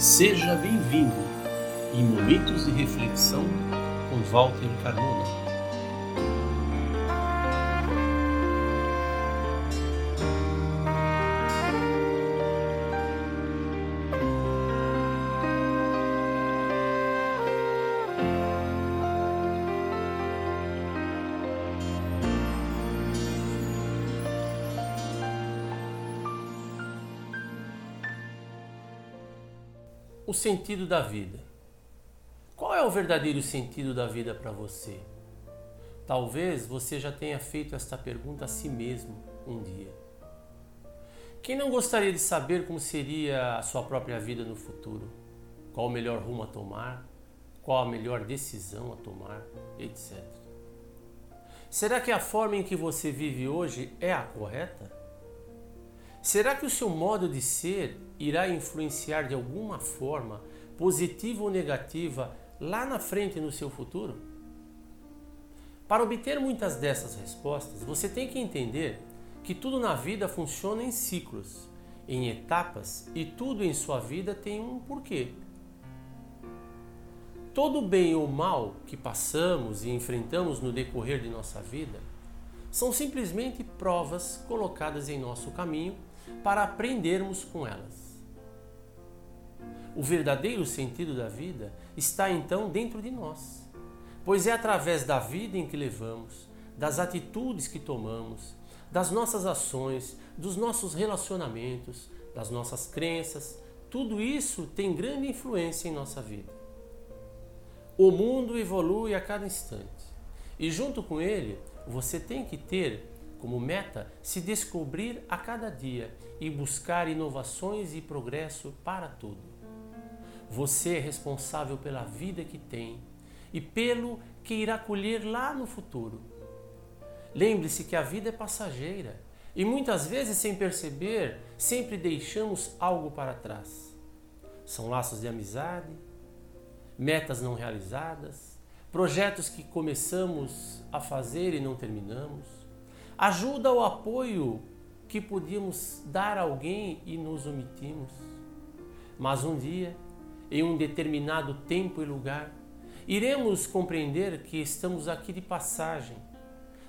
Seja bem-vindo em Momentos de Reflexão com Walter Carmona. O sentido da vida. Qual é o verdadeiro sentido da vida para você? Talvez você já tenha feito esta pergunta a si mesmo um dia. Quem não gostaria de saber como seria a sua própria vida no futuro? Qual o melhor rumo a tomar? Qual a melhor decisão a tomar? Etc. Será que a forma em que você vive hoje é a correta? Será que o seu modo de ser irá influenciar de alguma forma, positiva ou negativa, lá na frente no seu futuro? Para obter muitas dessas respostas, você tem que entender que tudo na vida funciona em ciclos, em etapas e tudo em sua vida tem um porquê. Todo bem ou mal que passamos e enfrentamos no decorrer de nossa vida são simplesmente provas colocadas em nosso caminho para aprendermos com elas. O verdadeiro sentido da vida está então dentro de nós, pois é através da vida em que levamos, das atitudes que tomamos, das nossas ações, dos nossos relacionamentos, das nossas crenças, tudo isso tem grande influência em nossa vida. O mundo evolui a cada instante e, junto com ele, você tem que ter como meta se descobrir a cada dia e buscar inovações e progresso para tudo. Você é responsável pela vida que tem e pelo que irá colher lá no futuro. Lembre-se que a vida é passageira e muitas vezes, sem perceber, sempre deixamos algo para trás. São laços de amizade, metas não realizadas, projetos que começamos a fazer e não terminamos ajuda ou apoio que podíamos dar a alguém e nos omitimos. Mas um dia, em um determinado tempo e lugar, iremos compreender que estamos aqui de passagem.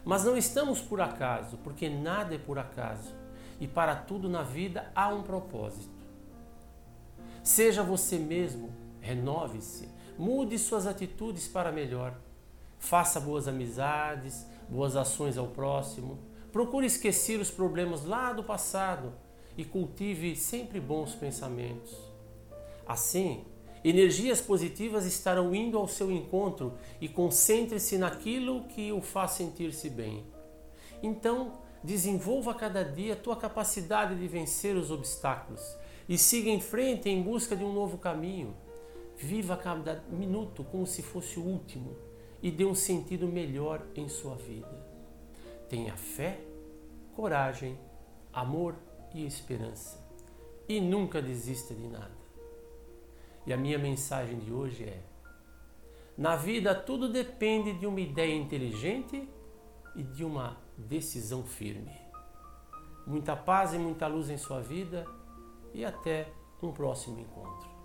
Mas não estamos por acaso, porque nada é por acaso e para tudo na vida há um propósito. Seja você mesmo, renove-se, mude suas atitudes para melhor. Faça boas amizades, boas ações ao próximo. Procure esquecer os problemas lá do passado e cultive sempre bons pensamentos. Assim, energias positivas estarão indo ao seu encontro e concentre-se naquilo que o faz sentir-se bem. Então, desenvolva cada dia a tua capacidade de vencer os obstáculos e siga em frente em busca de um novo caminho. Viva cada minuto como se fosse o último e dê um sentido melhor em sua vida. Tenha fé, coragem, amor e esperança. E nunca desista de nada. E a minha mensagem de hoje é: na vida tudo depende de uma ideia inteligente e de uma decisão firme. Muita paz e muita luz em sua vida e até um próximo encontro.